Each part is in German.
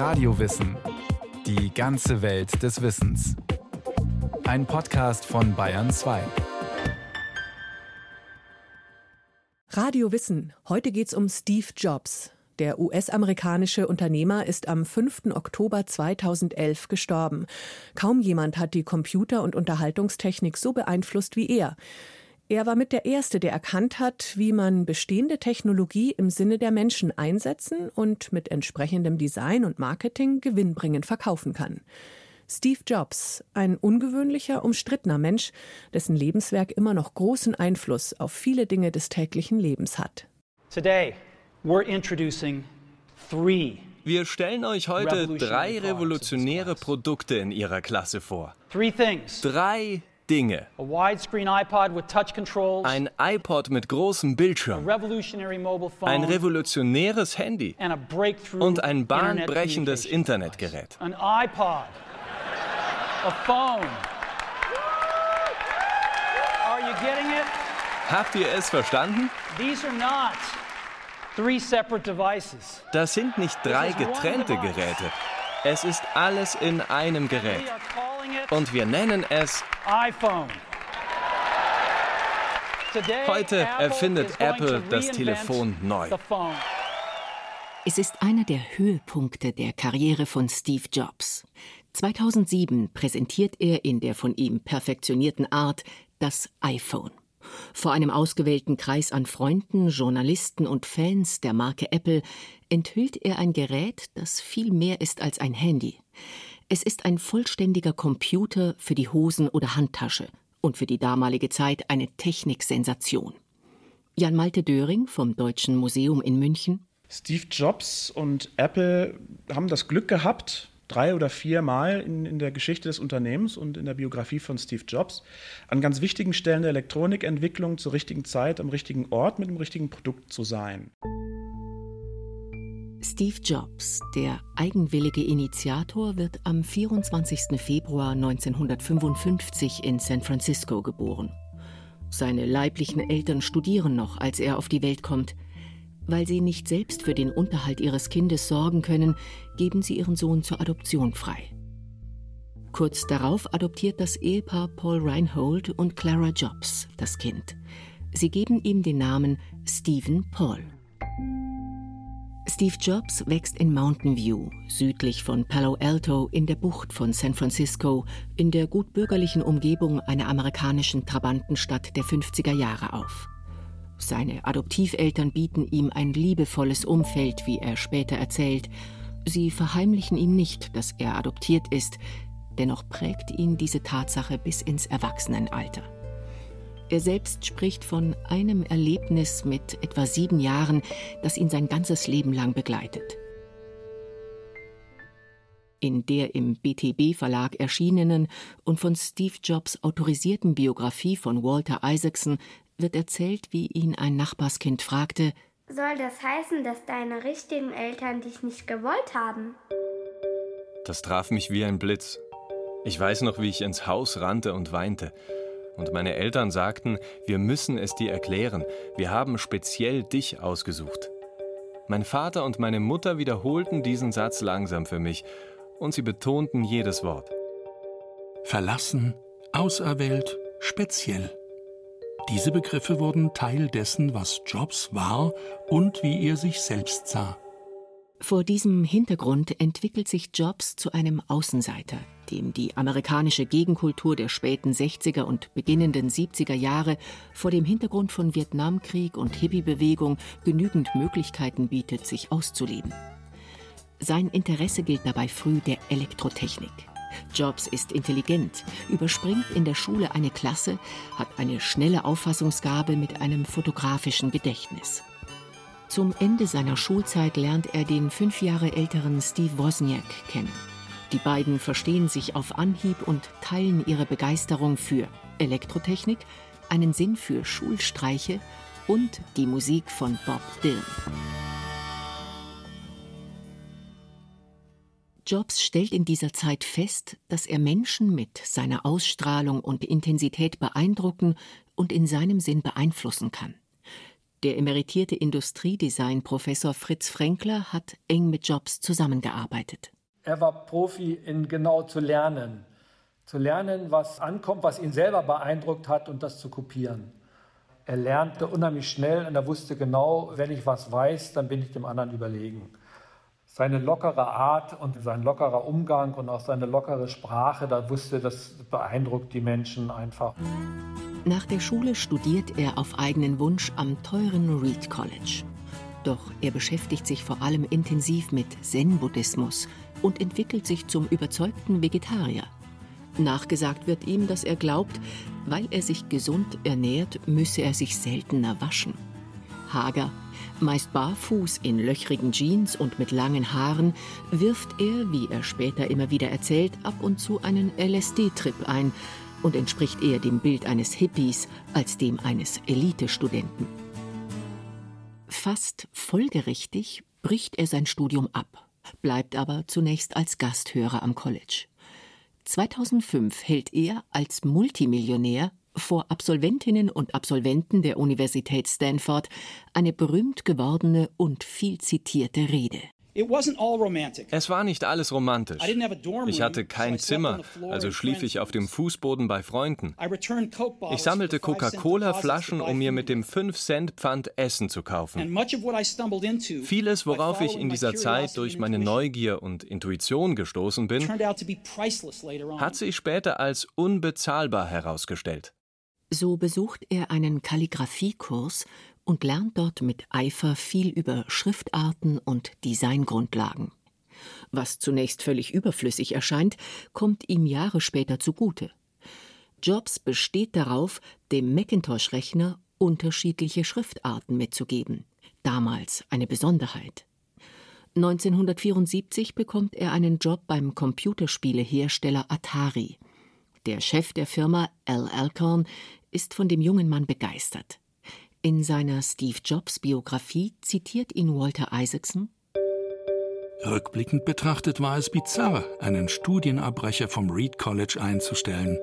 Radiowissen. Die ganze Welt des Wissens. Ein Podcast von Bayern 2. Radio Wissen. Heute geht's um Steve Jobs. Der US-amerikanische Unternehmer ist am 5. Oktober 2011 gestorben. Kaum jemand hat die Computer- und Unterhaltungstechnik so beeinflusst wie er. Er war mit der Erste, der erkannt hat, wie man bestehende Technologie im Sinne der Menschen einsetzen und mit entsprechendem Design und Marketing gewinnbringend verkaufen kann. Steve Jobs, ein ungewöhnlicher, umstrittener Mensch, dessen Lebenswerk immer noch großen Einfluss auf viele Dinge des täglichen Lebens hat. Today, we're introducing three wir stellen euch heute drei revolutionäre Produkte in ihrer Klasse vor. Drei Dinge. Ein iPod mit großem Bildschirm. Ein revolutionäres Handy. Und ein bahnbrechendes Internetgerät. Ein iPod. A phone. Are you getting it? Habt ihr es verstanden? These are not three separate devices. Das sind nicht drei getrennte Geräte. Es ist alles in einem Gerät. Und wir nennen es iPhone. Heute erfindet Apple das Telefon neu. Es ist einer der Höhepunkte der Karriere von Steve Jobs. 2007 präsentiert er in der von ihm perfektionierten Art das iPhone. Vor einem ausgewählten Kreis an Freunden, Journalisten und Fans der Marke Apple enthüllt er ein Gerät, das viel mehr ist als ein Handy. Es ist ein vollständiger Computer für die Hosen- oder Handtasche und für die damalige Zeit eine Techniksensation. Jan Malte Döring vom Deutschen Museum in München. Steve Jobs und Apple haben das Glück gehabt, drei oder vier Mal in, in der Geschichte des Unternehmens und in der Biografie von Steve Jobs an ganz wichtigen Stellen der Elektronikentwicklung zur richtigen Zeit am richtigen Ort mit dem richtigen Produkt zu sein. Steve Jobs, der eigenwillige Initiator, wird am 24. Februar 1955 in San Francisco geboren. Seine leiblichen Eltern studieren noch, als er auf die Welt kommt. Weil sie nicht selbst für den Unterhalt ihres Kindes sorgen können, geben sie ihren Sohn zur Adoption frei. Kurz darauf adoptiert das Ehepaar Paul Reinhold und Clara Jobs das Kind. Sie geben ihm den Namen Stephen Paul. Steve Jobs wächst in Mountain View, südlich von Palo Alto in der Bucht von San Francisco, in der gutbürgerlichen Umgebung einer amerikanischen Trabantenstadt der 50er Jahre auf. Seine Adoptiveltern bieten ihm ein liebevolles Umfeld, wie er später erzählt. Sie verheimlichen ihm nicht, dass er adoptiert ist, dennoch prägt ihn diese Tatsache bis ins Erwachsenenalter. Er selbst spricht von einem Erlebnis mit etwa sieben Jahren, das ihn sein ganzes Leben lang begleitet. In der im BTB Verlag erschienenen und von Steve Jobs autorisierten Biografie von Walter Isaacson wird erzählt, wie ihn ein Nachbarskind fragte: Soll das heißen, dass deine richtigen Eltern dich nicht gewollt haben? Das traf mich wie ein Blitz. Ich weiß noch, wie ich ins Haus rannte und weinte. Und meine Eltern sagten, wir müssen es dir erklären, wir haben speziell dich ausgesucht. Mein Vater und meine Mutter wiederholten diesen Satz langsam für mich, und sie betonten jedes Wort. Verlassen, auserwählt, speziell. Diese Begriffe wurden Teil dessen, was Jobs war und wie er sich selbst sah. Vor diesem Hintergrund entwickelt sich Jobs zu einem Außenseiter, dem die amerikanische Gegenkultur der späten 60er und beginnenden 70er Jahre vor dem Hintergrund von Vietnamkrieg und Hippiebewegung genügend Möglichkeiten bietet, sich auszuleben. Sein Interesse gilt dabei früh der Elektrotechnik. Jobs ist intelligent, überspringt in der Schule eine Klasse, hat eine schnelle Auffassungsgabe mit einem fotografischen Gedächtnis. Zum Ende seiner Schulzeit lernt er den fünf Jahre älteren Steve Wozniak kennen. Die beiden verstehen sich auf Anhieb und teilen ihre Begeisterung für Elektrotechnik, einen Sinn für Schulstreiche und die Musik von Bob Dylan. Jobs stellt in dieser Zeit fest, dass er Menschen mit seiner Ausstrahlung und Intensität beeindrucken und in seinem Sinn beeinflussen kann. Der emeritierte Industriedesign-Professor Fritz Frenkler hat eng mit Jobs zusammengearbeitet. Er war Profi in genau zu lernen. Zu lernen, was ankommt, was ihn selber beeindruckt hat und das zu kopieren. Er lernte unheimlich schnell und er wusste genau, wenn ich was weiß, dann bin ich dem anderen überlegen. Seine lockere Art und sein lockerer Umgang und auch seine lockere Sprache, da wusste, das beeindruckt die Menschen einfach. Nach der Schule studiert er auf eigenen Wunsch am teuren Reed College. Doch er beschäftigt sich vor allem intensiv mit Zen-Buddhismus und entwickelt sich zum überzeugten Vegetarier. Nachgesagt wird ihm, dass er glaubt, weil er sich gesund ernährt, müsse er sich seltener waschen. Hager, meist barfuß in löchrigen Jeans und mit langen Haaren, wirft er, wie er später immer wieder erzählt, ab und zu einen LSD-Trip ein und entspricht eher dem Bild eines Hippies als dem eines Elitestudenten. Fast folgerichtig bricht er sein Studium ab, bleibt aber zunächst als Gasthörer am College. 2005 hält er als Multimillionär vor Absolventinnen und Absolventen der Universität Stanford eine berühmt gewordene und viel zitierte Rede. Es war nicht alles romantisch. Ich hatte kein Zimmer, also schlief ich auf dem Fußboden bei Freunden. Ich sammelte Coca-Cola-Flaschen, um mir mit dem 5-Cent-Pfand Essen zu kaufen. Vieles, worauf ich in dieser Zeit durch meine Neugier und Intuition gestoßen bin, hat sich später als unbezahlbar herausgestellt. So besucht er einen Kalligraphiekurs und lernt dort mit Eifer viel über Schriftarten und Designgrundlagen. Was zunächst völlig überflüssig erscheint, kommt ihm Jahre später zugute. Jobs besteht darauf, dem Macintosh-Rechner unterschiedliche Schriftarten mitzugeben. Damals eine Besonderheit. 1974 bekommt er einen Job beim Computerspielehersteller Atari. Der Chef der Firma, Al Alcorn, ist von dem jungen Mann begeistert. In seiner Steve Jobs Biografie zitiert ihn Walter Isaacson Rückblickend betrachtet war es bizarr, einen Studienabbrecher vom Reed College einzustellen.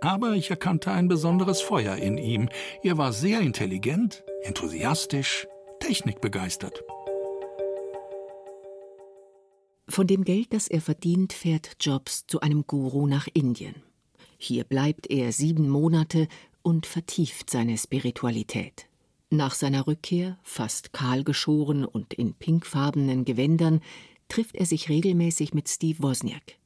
Aber ich erkannte ein besonderes Feuer in ihm. Er war sehr intelligent, enthusiastisch, technikbegeistert. Von dem Geld, das er verdient, fährt Jobs zu einem Guru nach Indien. Hier bleibt er sieben Monate und vertieft seine Spiritualität. Nach seiner Rückkehr, fast kahl geschoren und in pinkfarbenen Gewändern, trifft er sich regelmäßig mit Steve Wozniak.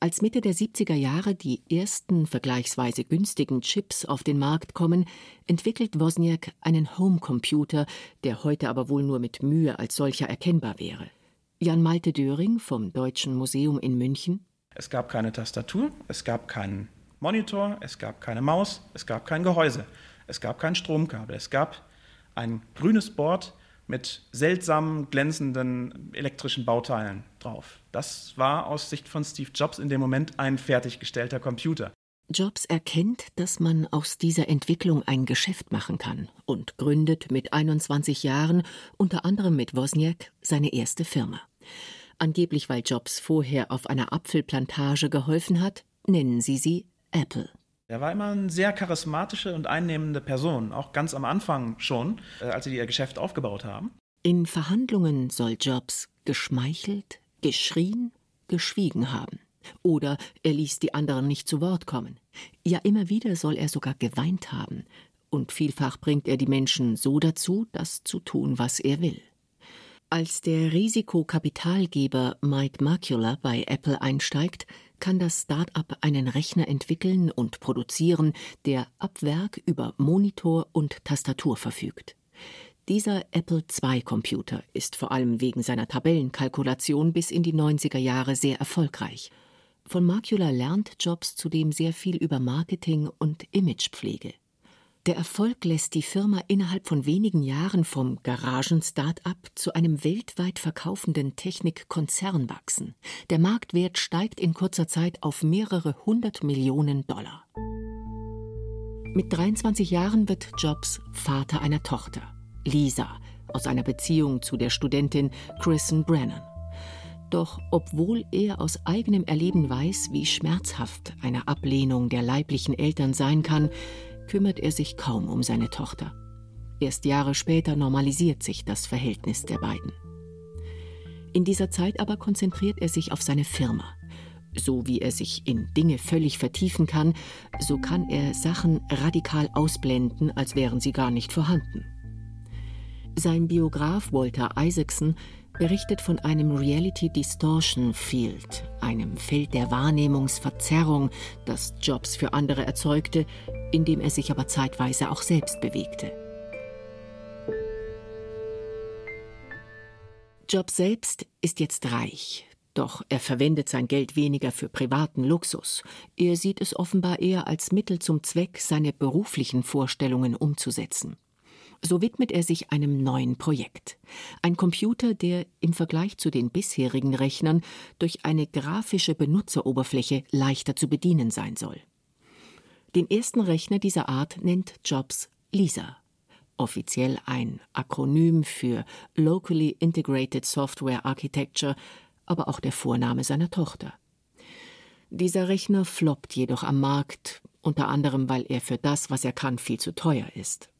Als Mitte der 70er Jahre die ersten vergleichsweise günstigen Chips auf den Markt kommen, entwickelt Wozniak einen Homecomputer, der heute aber wohl nur mit Mühe als solcher erkennbar wäre. Jan Malte Döring vom Deutschen Museum in München. Es gab keine Tastatur, es gab keinen Monitor, es gab keine Maus, es gab kein Gehäuse, es gab kein Stromkabel, es gab ein grünes Board mit seltsamen, glänzenden elektrischen Bauteilen drauf. Das war aus Sicht von Steve Jobs in dem Moment ein fertiggestellter Computer. Jobs erkennt, dass man aus dieser Entwicklung ein Geschäft machen kann und gründet mit 21 Jahren unter anderem mit Wozniak seine erste Firma. Angeblich weil Jobs vorher auf einer Apfelplantage geholfen hat, nennen sie sie Apple. Er war immer eine sehr charismatische und einnehmende Person, auch ganz am Anfang schon, äh, als sie ihr Geschäft aufgebaut haben. In Verhandlungen soll Jobs geschmeichelt, geschrien, geschwiegen haben. Oder er ließ die anderen nicht zu Wort kommen. Ja, immer wieder soll er sogar geweint haben. Und vielfach bringt er die Menschen so dazu, das zu tun, was er will. Als der Risikokapitalgeber Mike Macula bei Apple einsteigt, kann das Start-up einen Rechner entwickeln und produzieren, der ab Werk über Monitor und Tastatur verfügt. Dieser Apple II-Computer ist vor allem wegen seiner Tabellenkalkulation bis in die 90er Jahre sehr erfolgreich. Von Macula lernt Jobs zudem sehr viel über Marketing und Imagepflege. Der Erfolg lässt die Firma innerhalb von wenigen Jahren vom Garagen-Start-up zu einem weltweit verkaufenden Technikkonzern wachsen. Der Marktwert steigt in kurzer Zeit auf mehrere hundert Millionen Dollar. Mit 23 Jahren wird Jobs Vater einer Tochter, Lisa, aus einer Beziehung zu der Studentin Kristen Brennan. Doch obwohl er aus eigenem Erleben weiß, wie schmerzhaft eine Ablehnung der leiblichen Eltern sein kann, kümmert er sich kaum um seine Tochter. Erst Jahre später normalisiert sich das Verhältnis der beiden. In dieser Zeit aber konzentriert er sich auf seine Firma. So wie er sich in Dinge völlig vertiefen kann, so kann er Sachen radikal ausblenden, als wären sie gar nicht vorhanden. Sein Biograf Walter Isaacson berichtet von einem Reality Distortion Field, einem Feld der Wahrnehmungsverzerrung, das Jobs für andere erzeugte, in dem er sich aber zeitweise auch selbst bewegte. Jobs selbst ist jetzt reich, doch er verwendet sein Geld weniger für privaten Luxus. Er sieht es offenbar eher als Mittel zum Zweck, seine beruflichen Vorstellungen umzusetzen. So widmet er sich einem neuen Projekt. Ein Computer, der im Vergleich zu den bisherigen Rechnern durch eine grafische Benutzeroberfläche leichter zu bedienen sein soll. Den ersten Rechner dieser Art nennt Jobs Lisa. Offiziell ein Akronym für Locally Integrated Software Architecture, aber auch der Vorname seiner Tochter. Dieser Rechner floppt jedoch am Markt, unter anderem weil er für das, was er kann, viel zu teuer ist.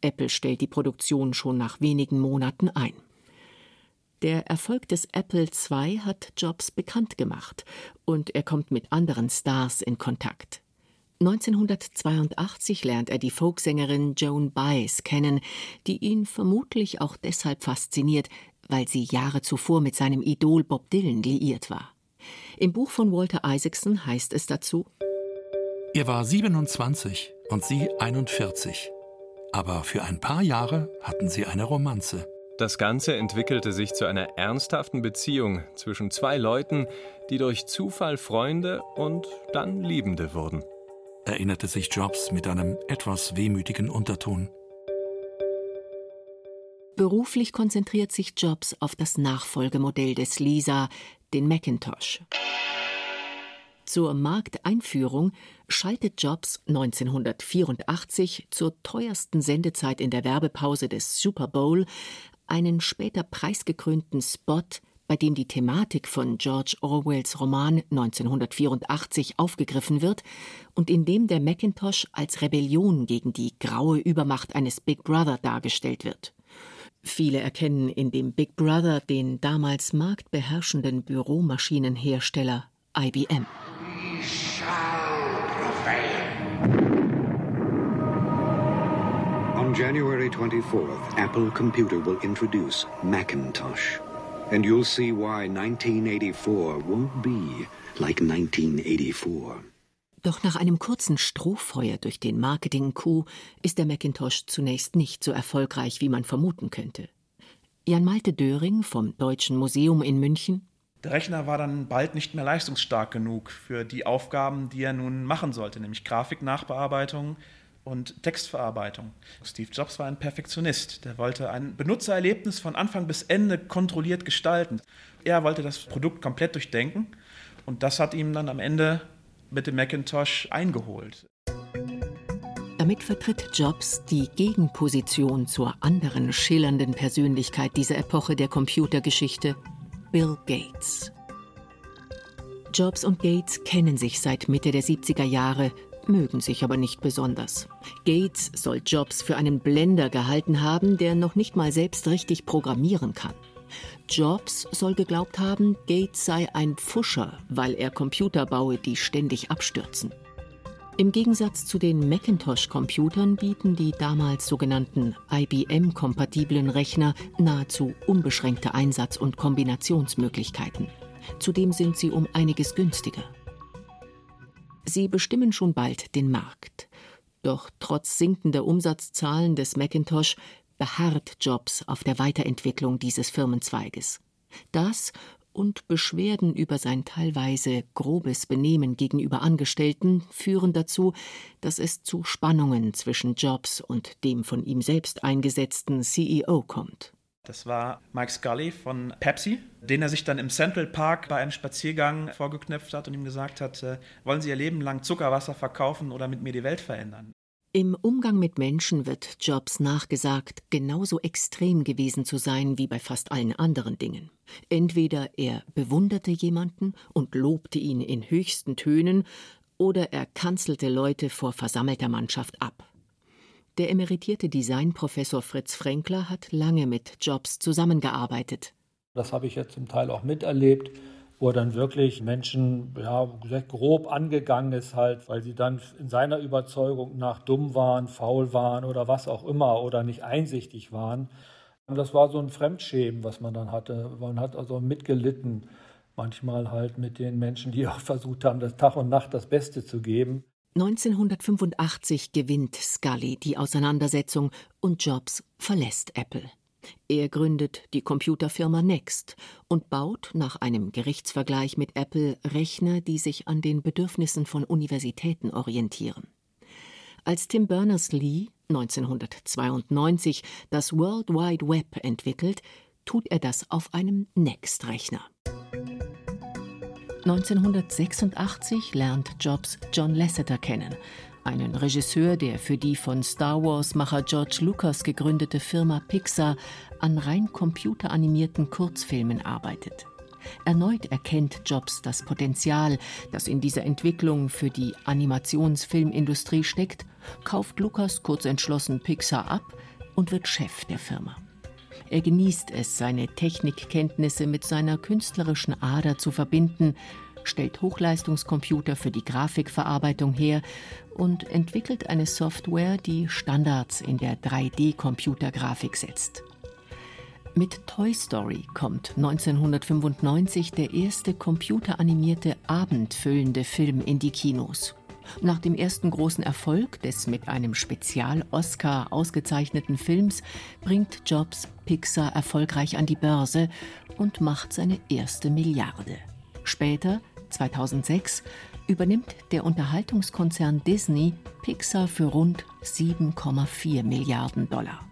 Apple stellt die Produktion schon nach wenigen Monaten ein. Der Erfolg des Apple II hat Jobs bekannt gemacht und er kommt mit anderen Stars in Kontakt. 1982 lernt er die Folksängerin Joan Baez kennen, die ihn vermutlich auch deshalb fasziniert, weil sie Jahre zuvor mit seinem Idol Bob Dylan liiert war. Im Buch von Walter Isaacson heißt es dazu: Er war 27 und sie 41 aber für ein paar Jahre hatten sie eine Romanze. Das Ganze entwickelte sich zu einer ernsthaften Beziehung zwischen zwei Leuten, die durch Zufall Freunde und dann Liebende wurden. Erinnerte sich Jobs mit einem etwas wehmütigen Unterton. Beruflich konzentriert sich Jobs auf das Nachfolgemodell des Lisa, den Macintosh. Zur Markteinführung schaltet Jobs 1984 zur teuersten Sendezeit in der Werbepause des Super Bowl einen später preisgekrönten Spot, bei dem die Thematik von George Orwells Roman 1984 aufgegriffen wird und in dem der Macintosh als Rebellion gegen die graue Übermacht eines Big Brother dargestellt wird. Viele erkennen in dem Big Brother den damals marktbeherrschenden Büromaschinenhersteller IBM. On January 24th, Apple Computer will introduce Macintosh. And you'll see why 1984 won't be like 1984. Doch nach einem kurzen Strohfeuer durch den Marketing-Coup ist der Macintosh zunächst nicht so erfolgreich, wie man vermuten könnte. Jan Malte Döring vom Deutschen Museum in München der Rechner war dann bald nicht mehr leistungsstark genug für die Aufgaben, die er nun machen sollte, nämlich Grafiknachbearbeitung und Textverarbeitung. Steve Jobs war ein Perfektionist. Der wollte ein Benutzererlebnis von Anfang bis Ende kontrolliert gestalten. Er wollte das Produkt komplett durchdenken und das hat ihm dann am Ende mit dem Macintosh eingeholt. Damit vertritt Jobs die Gegenposition zur anderen schillernden Persönlichkeit dieser Epoche der Computergeschichte, Bill Gates. Jobs und Gates kennen sich seit Mitte der 70er Jahre, mögen sich aber nicht besonders. Gates soll Jobs für einen Blender gehalten haben, der noch nicht mal selbst richtig programmieren kann. Jobs soll geglaubt haben, Gates sei ein Pfuscher, weil er Computer baue, die ständig abstürzen. Im Gegensatz zu den Macintosh-Computern bieten die damals sogenannten IBM-kompatiblen Rechner nahezu unbeschränkte Einsatz- und Kombinationsmöglichkeiten. Zudem sind sie um einiges günstiger. Sie bestimmen schon bald den Markt. Doch trotz sinkender Umsatzzahlen des Macintosh beharrt Jobs auf der Weiterentwicklung dieses Firmenzweiges. Das und Beschwerden über sein teilweise grobes Benehmen gegenüber Angestellten führen dazu, dass es zu Spannungen zwischen Jobs und dem von ihm selbst eingesetzten CEO kommt. Das war Mike Scully von Pepsi, den er sich dann im Central Park bei einem Spaziergang vorgeknöpft hat und ihm gesagt hat, äh, wollen Sie Ihr Leben lang Zuckerwasser verkaufen oder mit mir die Welt verändern? Im Umgang mit Menschen wird Jobs nachgesagt, genauso extrem gewesen zu sein wie bei fast allen anderen Dingen. Entweder er bewunderte jemanden und lobte ihn in höchsten Tönen, oder er kanzelte Leute vor versammelter Mannschaft ab. Der emeritierte Designprofessor Fritz Fränkler hat lange mit Jobs zusammengearbeitet. Das habe ich ja zum Teil auch miterlebt, wo er dann wirklich Menschen ja, grob angegangen ist, halt, weil sie dann in seiner Überzeugung nach dumm waren, faul waren oder was auch immer oder nicht einsichtig waren. Und das war so ein Fremdschämen, was man dann hatte. Man hat also mitgelitten, manchmal halt mit den Menschen, die auch versucht haben, das Tag und Nacht das Beste zu geben. 1985 gewinnt Scully die Auseinandersetzung und Jobs verlässt Apple. Er gründet die Computerfirma Next und baut nach einem Gerichtsvergleich mit Apple Rechner, die sich an den Bedürfnissen von Universitäten orientieren. Als Tim Berners-Lee 1992 das World Wide Web entwickelt, tut er das auf einem Next-Rechner. 1986 lernt Jobs John Lasseter kennen, einen Regisseur, der für die von Star Wars-Macher George Lucas gegründete Firma Pixar an rein computeranimierten Kurzfilmen arbeitet. Erneut erkennt Jobs das Potenzial, das in dieser Entwicklung für die Animationsfilmindustrie steckt, kauft Lucas kurzentschlossen Pixar ab und wird Chef der Firma. Er genießt es, seine Technikkenntnisse mit seiner künstlerischen Ader zu verbinden, stellt Hochleistungscomputer für die Grafikverarbeitung her und entwickelt eine Software, die Standards in der 3D-Computergrafik setzt. Mit Toy Story kommt 1995 der erste computeranimierte abendfüllende Film in die Kinos. Nach dem ersten großen Erfolg des mit einem Spezial-Oscar ausgezeichneten Films bringt Jobs Pixar erfolgreich an die Börse und macht seine erste Milliarde. Später, 2006, übernimmt der Unterhaltungskonzern Disney Pixar für rund 7,4 Milliarden Dollar.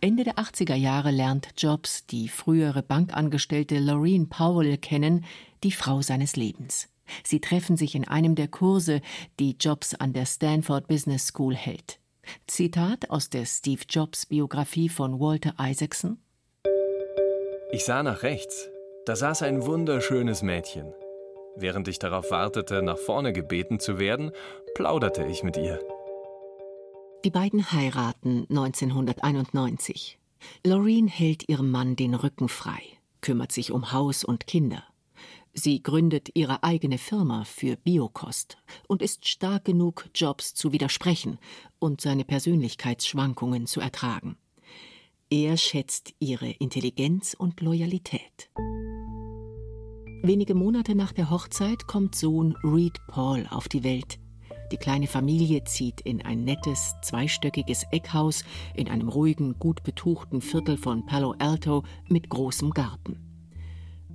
Ende der 80er Jahre lernt Jobs die frühere Bankangestellte Laureen Powell kennen, die Frau seines Lebens. Sie treffen sich in einem der Kurse, die Jobs an der Stanford Business School hält. Zitat aus der Steve Jobs Biografie von Walter Isaacson. Ich sah nach rechts. Da saß ein wunderschönes Mädchen. Während ich darauf wartete, nach vorne gebeten zu werden, plauderte ich mit ihr. Die beiden heiraten 1991. Loreen hält ihrem Mann den Rücken frei, kümmert sich um Haus und Kinder. Sie gründet ihre eigene Firma für Biokost und ist stark genug, Jobs zu widersprechen und seine Persönlichkeitsschwankungen zu ertragen. Er schätzt ihre Intelligenz und Loyalität. Wenige Monate nach der Hochzeit kommt Sohn Reed Paul auf die Welt. Die kleine Familie zieht in ein nettes, zweistöckiges Eckhaus in einem ruhigen, gut betuchten Viertel von Palo Alto mit großem Garten.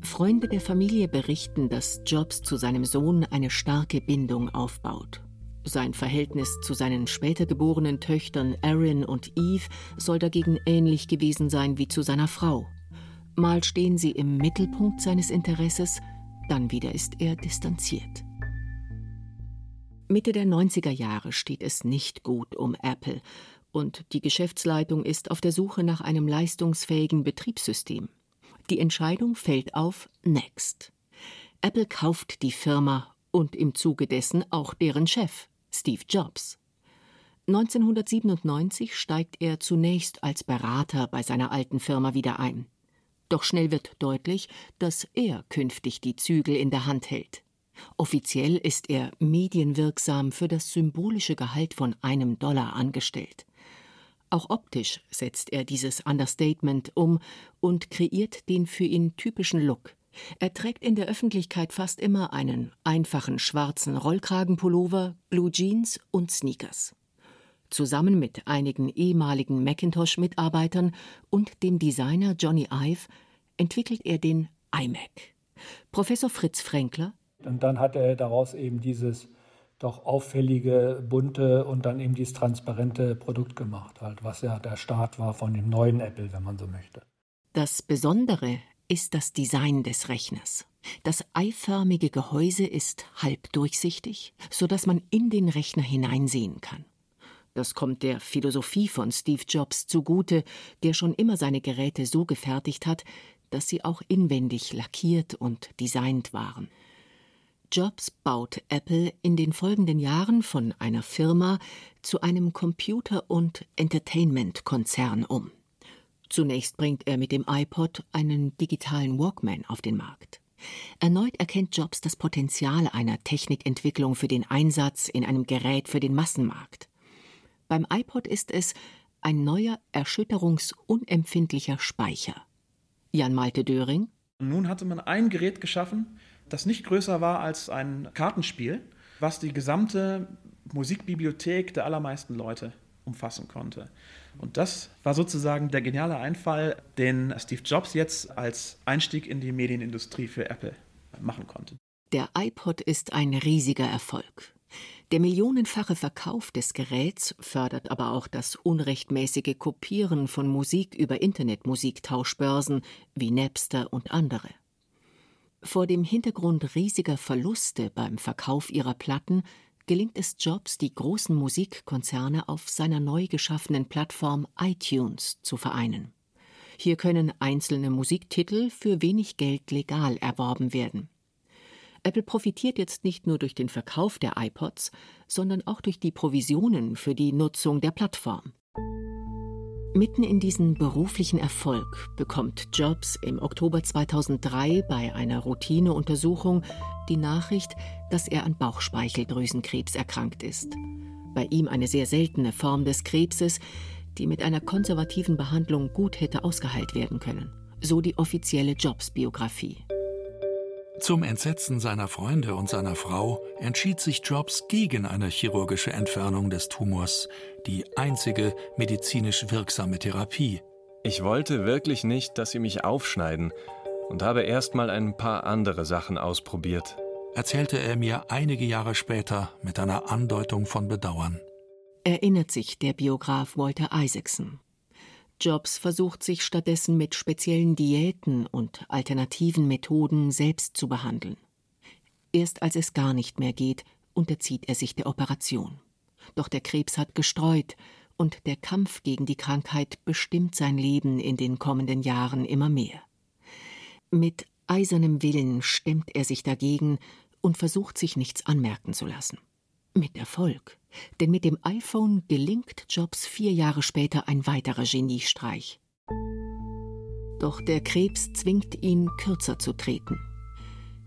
Freunde der Familie berichten, dass Jobs zu seinem Sohn eine starke Bindung aufbaut. Sein Verhältnis zu seinen später geborenen Töchtern Erin und Eve soll dagegen ähnlich gewesen sein wie zu seiner Frau. Mal stehen sie im Mittelpunkt seines Interesses, dann wieder ist er distanziert. Mitte der 90er Jahre steht es nicht gut um Apple und die Geschäftsleitung ist auf der Suche nach einem leistungsfähigen Betriebssystem. Die Entscheidung fällt auf Next. Apple kauft die Firma und im Zuge dessen auch deren Chef, Steve Jobs. 1997 steigt er zunächst als Berater bei seiner alten Firma wieder ein. Doch schnell wird deutlich, dass er künftig die Zügel in der Hand hält. Offiziell ist er medienwirksam für das symbolische Gehalt von einem Dollar angestellt. Auch optisch setzt er dieses Understatement um und kreiert den für ihn typischen Look. Er trägt in der Öffentlichkeit fast immer einen einfachen schwarzen Rollkragenpullover, Blue Jeans und Sneakers. Zusammen mit einigen ehemaligen Macintosh-Mitarbeitern und dem Designer Johnny Ive entwickelt er den iMac. Professor Fritz Fränkler. Und dann hat er daraus eben dieses doch auffällige, bunte und dann eben dieses transparente Produkt gemacht, halt, was ja der Start war von dem neuen Apple, wenn man so möchte. Das Besondere ist das Design des Rechners. Das eiförmige Gehäuse ist halbdurchsichtig, so dass man in den Rechner hineinsehen kann. Das kommt der Philosophie von Steve Jobs zugute, der schon immer seine Geräte so gefertigt hat, dass sie auch inwendig lackiert und designt waren. Jobs baut Apple in den folgenden Jahren von einer Firma zu einem Computer- und Entertainment-Konzern um. Zunächst bringt er mit dem iPod einen digitalen Walkman auf den Markt. Erneut erkennt Jobs das Potenzial einer Technikentwicklung für den Einsatz in einem Gerät für den Massenmarkt. Beim iPod ist es ein neuer, erschütterungsunempfindlicher Speicher. Jan Malte Döring. Nun hatte man ein Gerät geschaffen, das nicht größer war als ein Kartenspiel, was die gesamte Musikbibliothek der allermeisten Leute umfassen konnte. Und das war sozusagen der geniale Einfall, den Steve Jobs jetzt als Einstieg in die Medienindustrie für Apple machen konnte. Der iPod ist ein riesiger Erfolg. Der millionenfache Verkauf des Geräts fördert aber auch das unrechtmäßige Kopieren von Musik über Internetmusiktauschbörsen wie Napster und andere. Vor dem Hintergrund riesiger Verluste beim Verkauf ihrer Platten gelingt es Jobs, die großen Musikkonzerne auf seiner neu geschaffenen Plattform iTunes zu vereinen. Hier können einzelne Musiktitel für wenig Geld legal erworben werden. Apple profitiert jetzt nicht nur durch den Verkauf der iPods, sondern auch durch die Provisionen für die Nutzung der Plattform. Mitten in diesen beruflichen Erfolg bekommt Jobs im Oktober 2003 bei einer Routineuntersuchung die Nachricht, dass er an Bauchspeicheldrüsenkrebs erkrankt ist. Bei ihm eine sehr seltene Form des Krebses, die mit einer konservativen Behandlung gut hätte ausgeheilt werden können. So die offizielle Jobs-Biografie. Zum Entsetzen seiner Freunde und seiner Frau entschied sich Jobs gegen eine chirurgische Entfernung des Tumors, die einzige medizinisch wirksame Therapie. Ich wollte wirklich nicht, dass sie mich aufschneiden und habe erst mal ein paar andere Sachen ausprobiert. Erzählte er mir einige Jahre später mit einer Andeutung von Bedauern. Erinnert sich der Biograf Walter Isaacson. Jobs versucht sich stattdessen mit speziellen Diäten und alternativen Methoden selbst zu behandeln. Erst als es gar nicht mehr geht, unterzieht er sich der Operation. Doch der Krebs hat gestreut, und der Kampf gegen die Krankheit bestimmt sein Leben in den kommenden Jahren immer mehr. Mit eisernem Willen stemmt er sich dagegen und versucht sich nichts anmerken zu lassen. Mit Erfolg. Denn mit dem iPhone gelingt Jobs vier Jahre später ein weiterer Geniestreich. Doch der Krebs zwingt ihn, kürzer zu treten.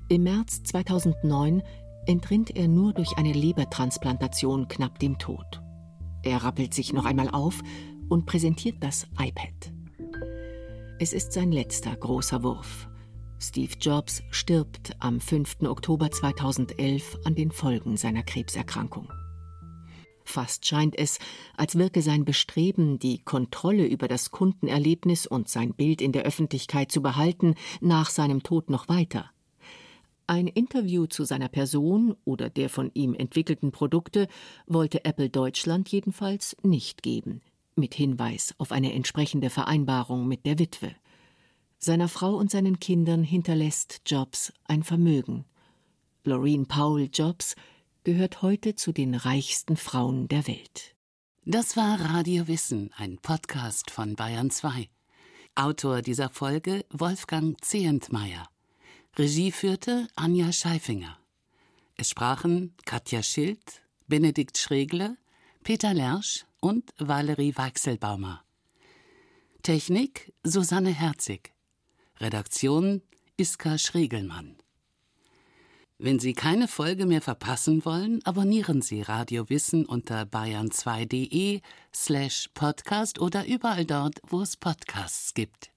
Im März 2009 entrinnt er nur durch eine Lebertransplantation knapp dem Tod. Er rappelt sich noch einmal auf und präsentiert das iPad. Es ist sein letzter großer Wurf. Steve Jobs stirbt am 5. Oktober 2011 an den Folgen seiner Krebserkrankung. Fast scheint es, als wirke sein Bestreben, die Kontrolle über das Kundenerlebnis und sein Bild in der Öffentlichkeit zu behalten, nach seinem Tod noch weiter. Ein Interview zu seiner Person oder der von ihm entwickelten Produkte wollte Apple Deutschland jedenfalls nicht geben, mit Hinweis auf eine entsprechende Vereinbarung mit der Witwe. Seiner Frau und seinen Kindern hinterlässt Jobs ein Vermögen. Laureen Powell Jobs gehört heute zu den reichsten Frauen der Welt. Das war Radio Wissen, ein Podcast von Bayern 2. Autor dieser Folge Wolfgang Zehentmeier. Regie führte Anja Scheifinger. Es sprachen Katja Schild, Benedikt Schregler, Peter Lersch und Valerie Weichselbaumer. Technik Susanne Herzig. Redaktion Iska Schregelmann. Wenn Sie keine Folge mehr verpassen wollen, abonnieren Sie Radio Wissen unter bayern2.de slash podcast oder überall dort, wo es Podcasts gibt.